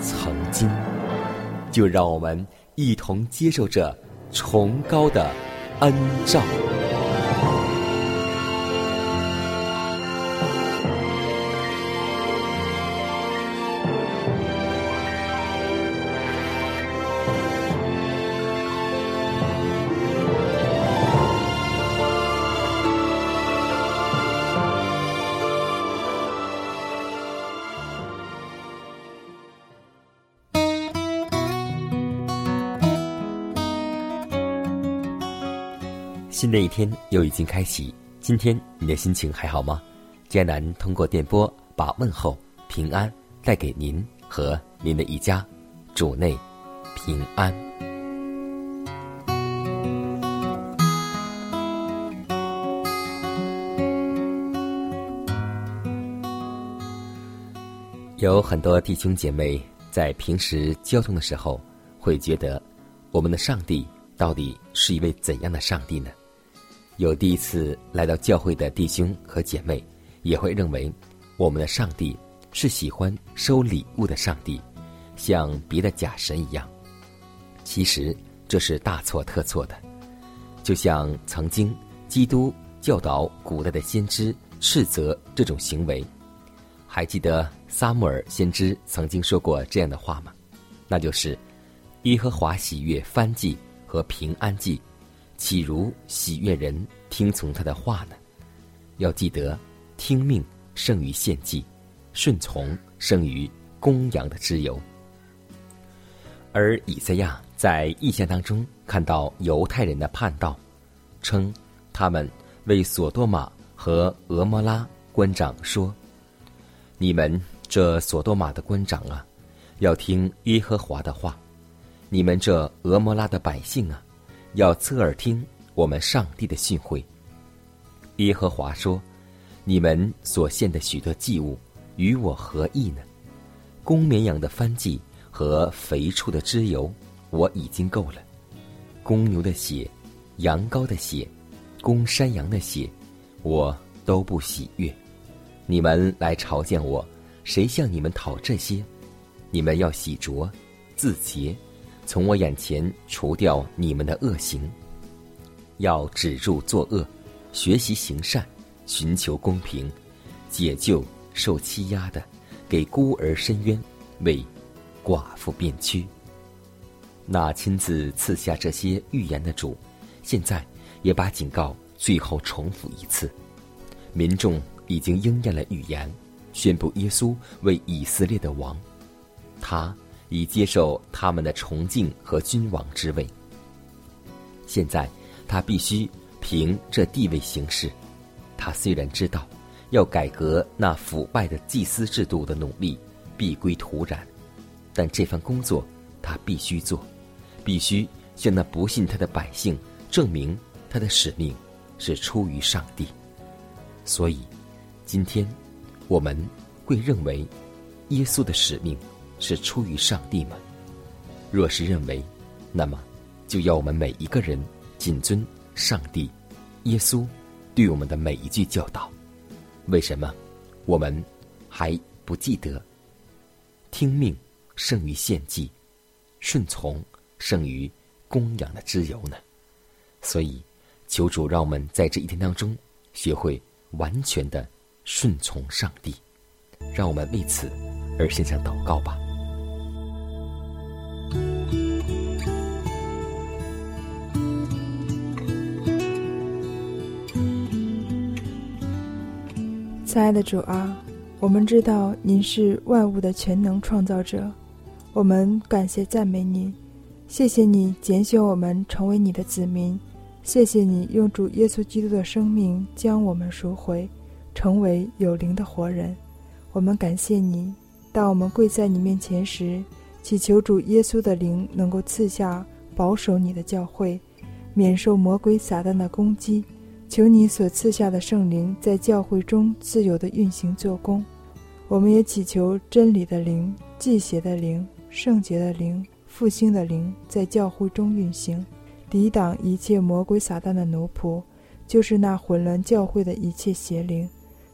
曾经，就让我们一同接受这崇高的恩照。新的一天又已经开启，今天你的心情还好吗？佳南通过电波把问候、平安带给您和您的一家，主内平安。有很多弟兄姐妹在平时交通的时候，会觉得我们的上帝到底是一位怎样的上帝呢？有第一次来到教会的弟兄和姐妹，也会认为我们的上帝是喜欢收礼物的上帝，像别的假神一样。其实这是大错特错的。就像曾经基督教导古代的先知斥责这种行为，还记得撒母耳先知曾经说过这样的话吗？那就是耶和华喜悦燔祭和平安祭。岂如喜悦人听从他的话呢？要记得，听命胜于献祭，顺从胜于公羊的脂油。而以赛亚在异象当中看到犹太人的叛道，称他们为索多玛和俄摩拉官长说：“你们这索多玛的官长啊，要听耶和华的话；你们这俄摩拉的百姓啊。”要侧耳听我们上帝的训诲。耶和华说：“你们所献的许多祭物与我何异呢？公绵羊的番祭和肥畜的脂油，我已经够了；公牛的血、羊羔的血、公山羊的血，我都不喜悦。你们来朝见我，谁向你们讨这些？你们要洗濯、自洁。”从我眼前除掉你们的恶行，要止住作恶，学习行善，寻求公平，解救受欺压的，给孤儿伸冤，为寡妇辩屈。那亲自赐下这些预言的主，现在也把警告最后重复一次。民众已经应验了预言，宣布耶稣为以色列的王，他。以接受他们的崇敬和君王之位。现在他必须凭这地位行事。他虽然知道要改革那腐败的祭司制度的努力必归土壤，但这番工作他必须做，必须向那不信他的百姓证明他的使命是出于上帝。所以，今天我们会认为耶稣的使命。是出于上帝吗？若是认为，那么就要我们每一个人谨遵上帝、耶稣对我们的每一句教导。为什么我们还不记得听命胜于献祭，顺从胜于供养的之由呢？所以，求主让我们在这一天当中学会完全的顺从上帝。让我们为此而献上祷告吧。亲爱的主啊，我们知道您是万物的全能创造者，我们感谢赞美你，谢谢你拣选我们成为你的子民，谢谢你用主耶稣基督的生命将我们赎回，成为有灵的活人。我们感谢你，当我们跪在你面前时，祈求主耶稣的灵能够赐下保守你的教会，免受魔鬼撒旦的攻击。求你所赐下的圣灵在教会中自由的运行做工，我们也祈求真理的灵、祭邪的灵、圣洁的灵、复兴的灵在教会中运行，抵挡一切魔鬼撒旦的奴仆，就是那混乱教会的一切邪灵，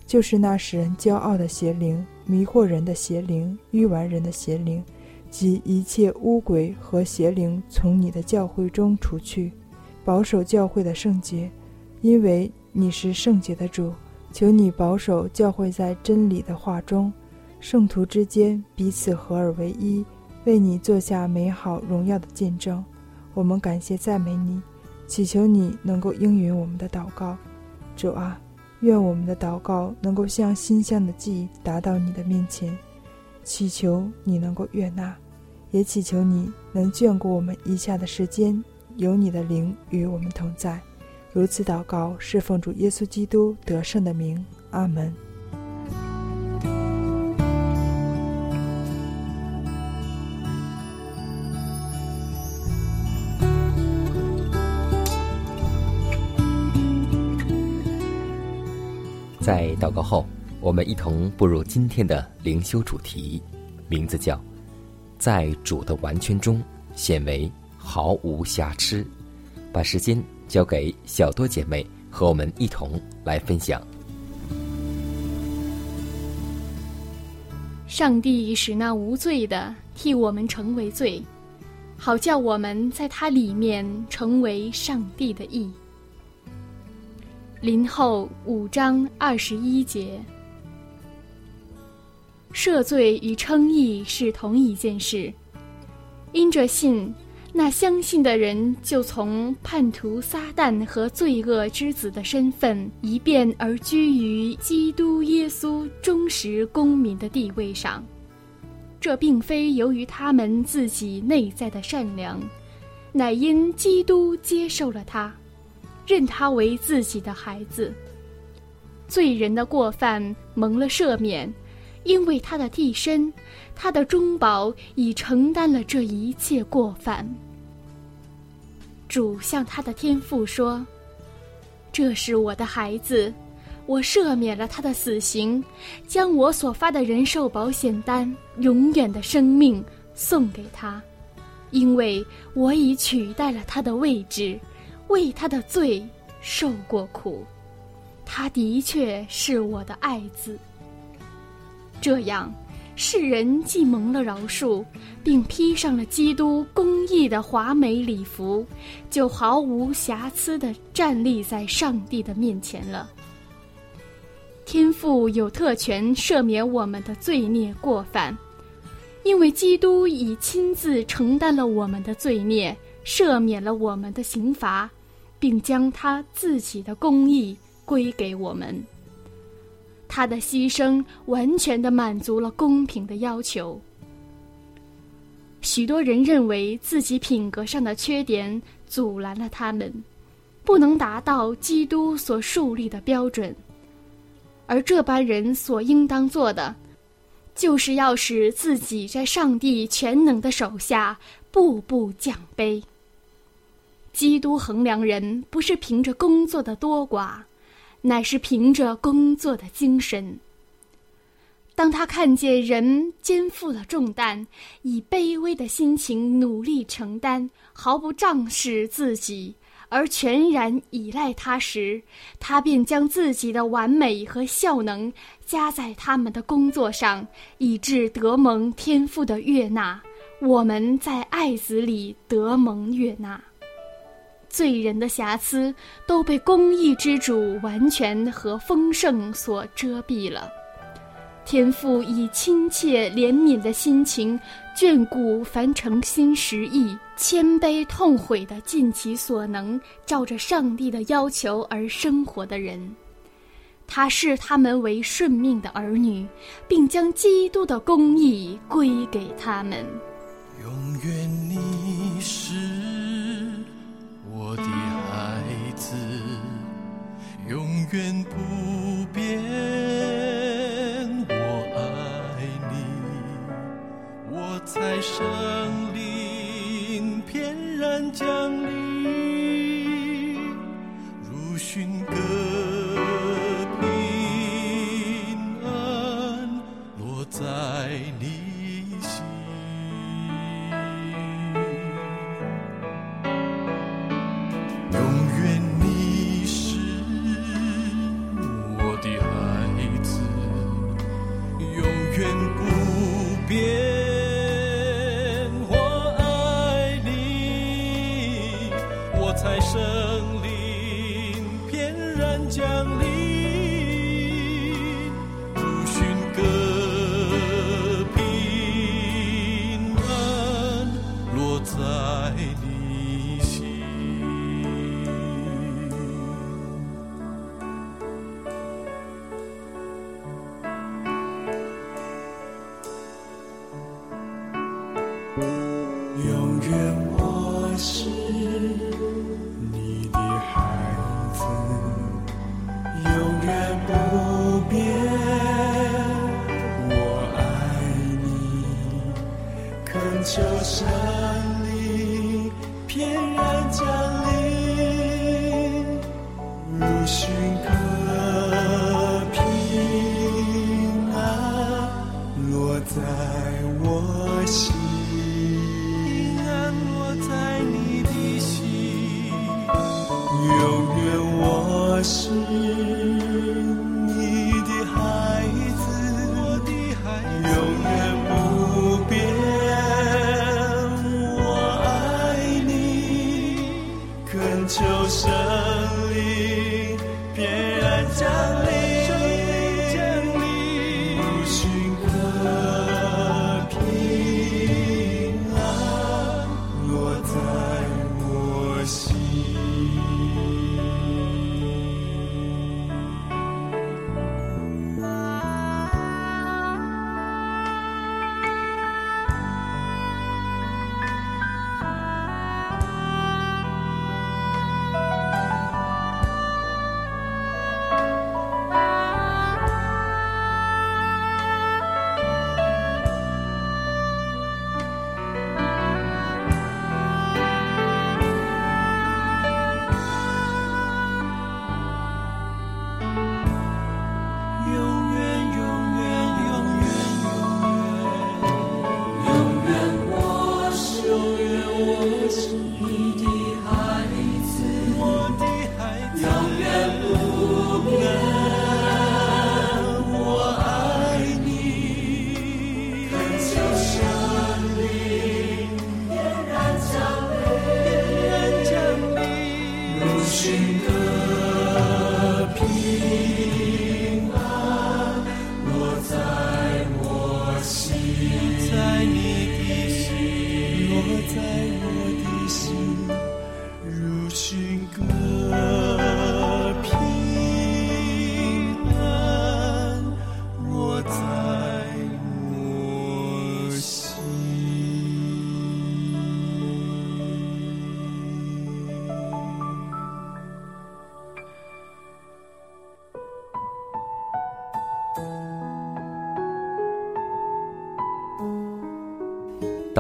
就是那使人骄傲的邪灵、迷惑人的邪灵、愚顽人的邪灵，及一切污鬼和邪灵从你的教会中除去，保守教会的圣洁。因为你是圣洁的主，求你保守教会在真理的话中，圣徒之间彼此合而为一，为你做下美好荣耀的见证。我们感谢赞美你，祈求你能够应允我们的祷告。主啊，愿我们的祷告能够像馨香的祭达到你的面前，祈求你能够悦纳，也祈求你能眷顾我们一下的时间，有你的灵与我们同在。如此祷告，是奉主耶稣基督得胜的名，阿门。在祷告后，我们一同步入今天的灵修主题，名字叫“在主的完全中显为毫无瑕疵”，把时间。交给小多姐妹和我们一同来分享。上帝使那无罪的替我们成为罪，好叫我们在他里面成为上帝的义。林后五章二十一节，赦罪与称义是同一件事，因着信。那相信的人就从叛徒撒旦和罪恶之子的身份一变而居于基督耶稣忠实公民的地位上。这并非由于他们自己内在的善良，乃因基督接受了他，认他为自己的孩子。罪人的过犯蒙了赦免，因为他的替身。他的中保已承担了这一切过犯。主向他的天父说：“这是我的孩子，我赦免了他的死刑，将我所发的人寿保险单永远的生命送给他，因为我已取代了他的位置，为他的罪受过苦。他的确是我的爱子。这样。”世人既蒙了饶恕，并披上了基督公义的华美礼服，就毫无瑕疵地站立在上帝的面前了。天父有特权赦免我们的罪孽过犯，因为基督已亲自承担了我们的罪孽，赦免了我们的刑罚，并将他自己的公义归给我们。他的牺牲完全的满足了公平的要求。许多人认为自己品格上的缺点阻拦了他们，不能达到基督所树立的标准，而这般人所应当做的，就是要使自己在上帝全能的手下步步降卑。基督衡量人不是凭着工作的多寡。乃是凭着工作的精神。当他看见人肩负了重担，以卑微的心情努力承担，毫不仗势自己，而全然依赖他时，他便将自己的完美和效能加在他们的工作上，以致得蒙天赋的悦纳。我们在爱子里得蒙悦纳。罪人的瑕疵都被公义之主完全和丰盛所遮蔽了。天父以亲切怜悯的心情眷顾凡诚心实意、谦卑痛悔的尽其所能，照着上帝的要求而生活的人。他视他们为顺命的儿女，并将基督的公义归给他们。永远你是我的孩子，永远不变。我爱你，我在生灵翩然降临，如寻歌。yourself.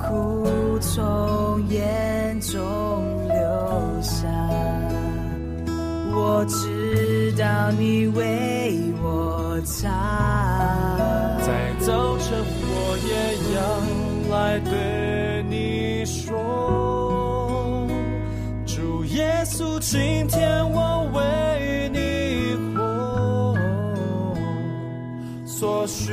苦从眼中流下，我知道你为我擦。在早晨，我也要来对你说，主耶稣，今天我为你活，所需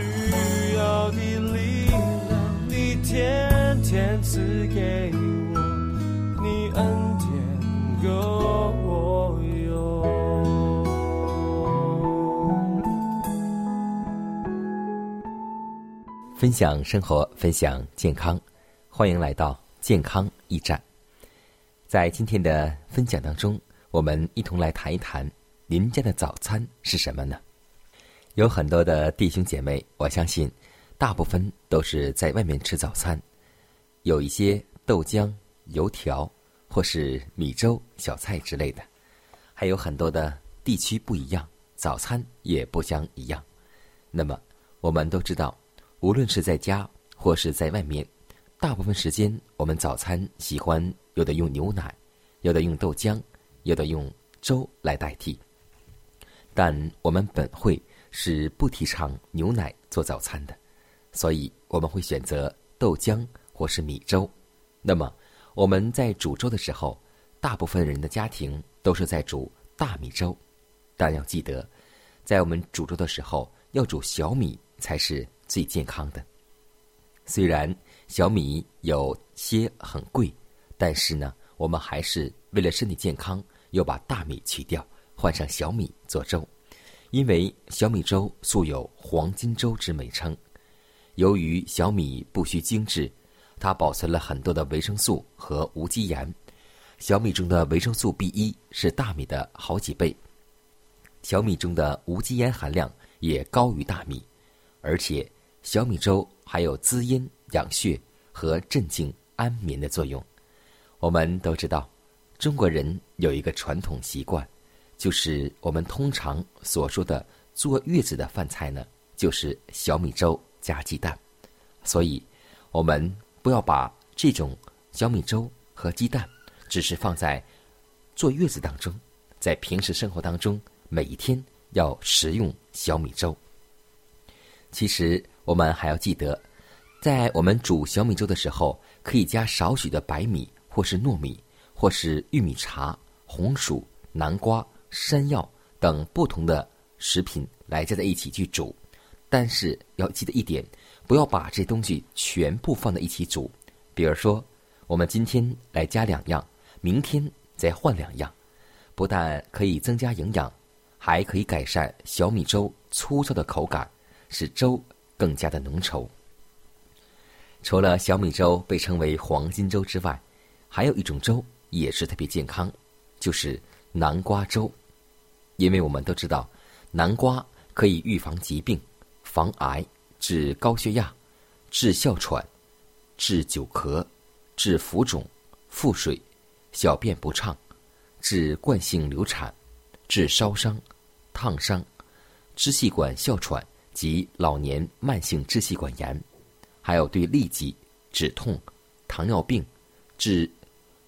够我用。分享生活，分享健康，欢迎来到健康驿站。在今天的分享当中，我们一同来谈一谈您家的早餐是什么呢？有很多的弟兄姐妹，我相信大部分都是在外面吃早餐，有一些豆浆、油条或是米粥、小菜之类的，还有很多的地区不一样，早餐也不相一样。那么我们都知道。无论是在家或是在外面，大部分时间我们早餐喜欢有的用牛奶，有的用豆浆，有的用粥来代替。但我们本会是不提倡牛奶做早餐的，所以我们会选择豆浆或是米粥。那么我们在煮粥的时候，大部分人的家庭都是在煮大米粥，但要记得，在我们煮粥的时候要煮小米才是。最健康的。虽然小米有些很贵，但是呢，我们还是为了身体健康，又把大米去掉，换上小米做粥。因为小米粥素有“黄金粥”之美称。由于小米不需精制，它保存了很多的维生素和无机盐。小米中的维生素 B 一是大米的好几倍，小米中的无机盐含量也高于大米，而且。小米粥还有滋阴养血和镇静安眠的作用。我们都知道，中国人有一个传统习惯，就是我们通常所说的坐月子的饭菜呢，就是小米粥加鸡蛋。所以，我们不要把这种小米粥和鸡蛋只是放在坐月子当中，在平时生活当中，每一天要食用小米粥。其实。我们还要记得，在我们煮小米粥的时候，可以加少许的白米，或是糯米，或是玉米茶、红薯、南瓜、山药等不同的食品来加在一起去煮。但是要记得一点，不要把这东西全部放在一起煮。比如说，我们今天来加两样，明天再换两样，不但可以增加营养，还可以改善小米粥粗糙的口感，使粥。更加的浓稠。除了小米粥被称为黄金粥之外，还有一种粥也是特别健康，就是南瓜粥。因为我们都知道，南瓜可以预防疾病、防癌、治高血压、治哮喘、治久咳、治浮肿、腹水、小便不畅、治惯性流产、治烧伤、烫伤、支气管哮喘及老年慢性支气管炎，还有对痢疾、止痛、糖尿病、治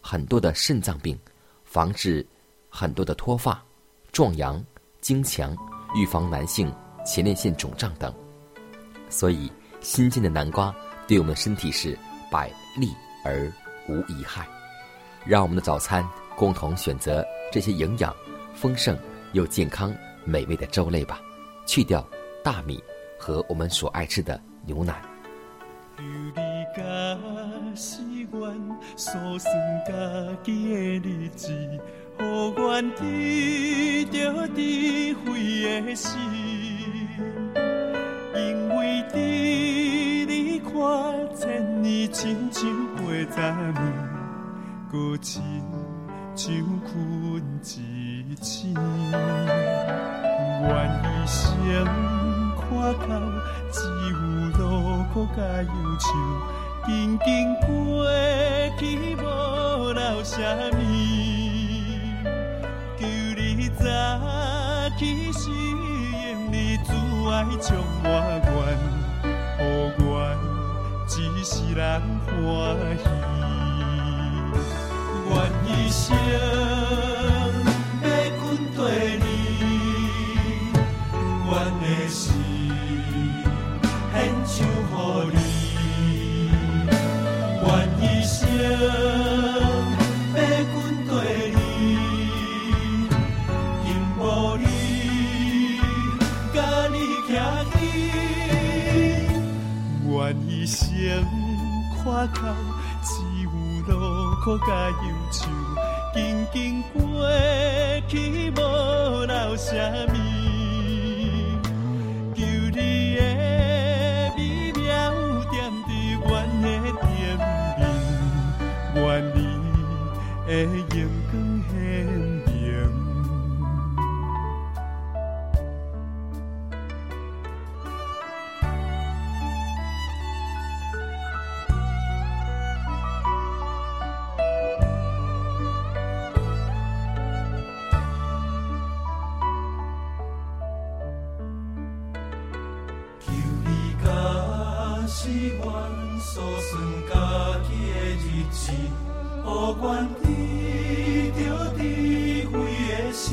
很多的肾脏病，防治很多的脱发、壮阳、增强，预防男性前列腺肿胀等。所以，新鲜的南瓜对我们身体是百利而无一害。让我们的早餐共同选择这些营养丰盛又健康美味的粥类吧，去掉大米和我们所爱吃的牛奶。求你甲是阮所算家己的日子，予阮得着智慧的心，为伫你看千年亲像过十年。搁亲像困一醒，愿一生看到只有路苦甲忧愁，紧紧过去无留啥物。求你早起时，爱将我愿，予阮一世人欢喜。愿一生愿一生看透只有路苦甲忧愁，紧紧过去无留什么。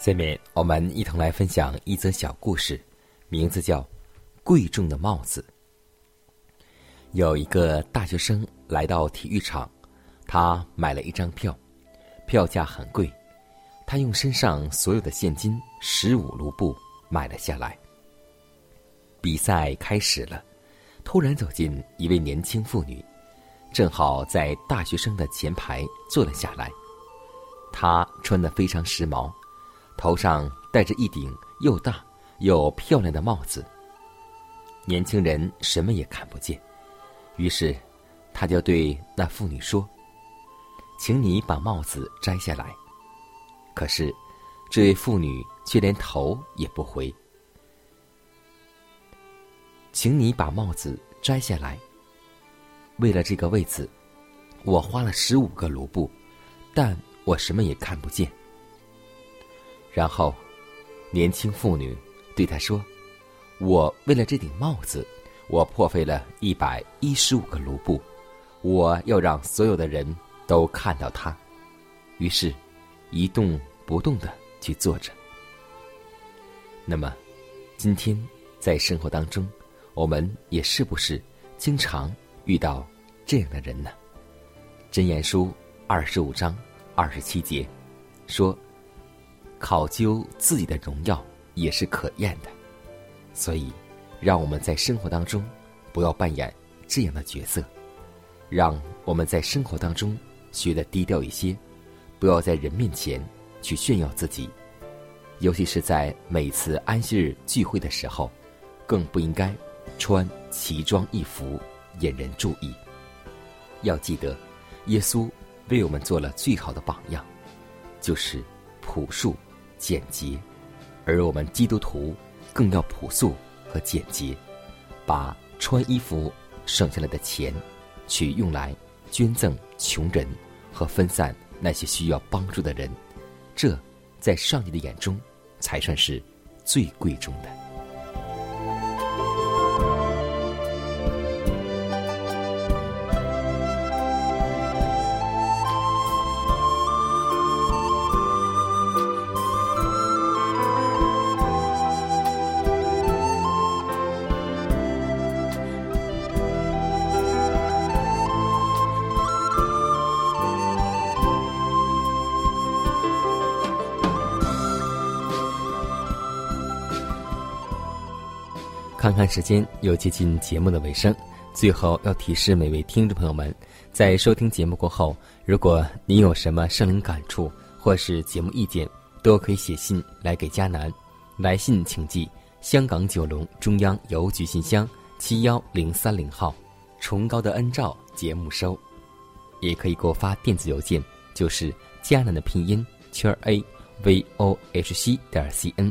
下面我们一同来分享一则小故事，名字叫《贵重的帽子》。有一个大学生来到体育场，他买了一张票，票价很贵，他用身上所有的现金十五卢布买了下来。比赛开始了，突然走进一位年轻妇女，正好在大学生的前排坐了下来。她穿得非常时髦，头上戴着一顶又大又漂亮的帽子。年轻人什么也看不见，于是他就对那妇女说：“请你把帽子摘下来。”可是这位妇女却连头也不回。请你把帽子摘下来。为了这个位子，我花了十五个卢布，但我什么也看不见。然后，年轻妇女对他说：“我为了这顶帽子，我破费了一百一十五个卢布，我要让所有的人都看到它。”于是，一动不动的去坐着。那么，今天在生活当中。我们也是不是经常遇到这样的人呢？真言书二十五章二十七节说：“考究自己的荣耀也是可厌的。”所以，让我们在生活当中不要扮演这样的角色，让我们在生活当中学的低调一些，不要在人面前去炫耀自己，尤其是在每次安息日聚会的时候，更不应该。穿奇装异服，引人注意。要记得，耶稣为我们做了最好的榜样，就是朴素、简洁。而我们基督徒更要朴素和简洁，把穿衣服省下来的钱，去用来捐赠穷人和分散那些需要帮助的人。这，在上帝的眼中，才算是最贵重的。看看时间，又接近节目的尾声。最后要提示每位听众朋友们，在收听节目过后，如果您有什么生灵感触或是节目意见，都可以写信来给佳南。来信请寄香港九龙中央邮局信箱七幺零三零号，崇高的恩照节目收。也可以给我发电子邮件，就是佳南的拼音圈 a v o h c 点 c n。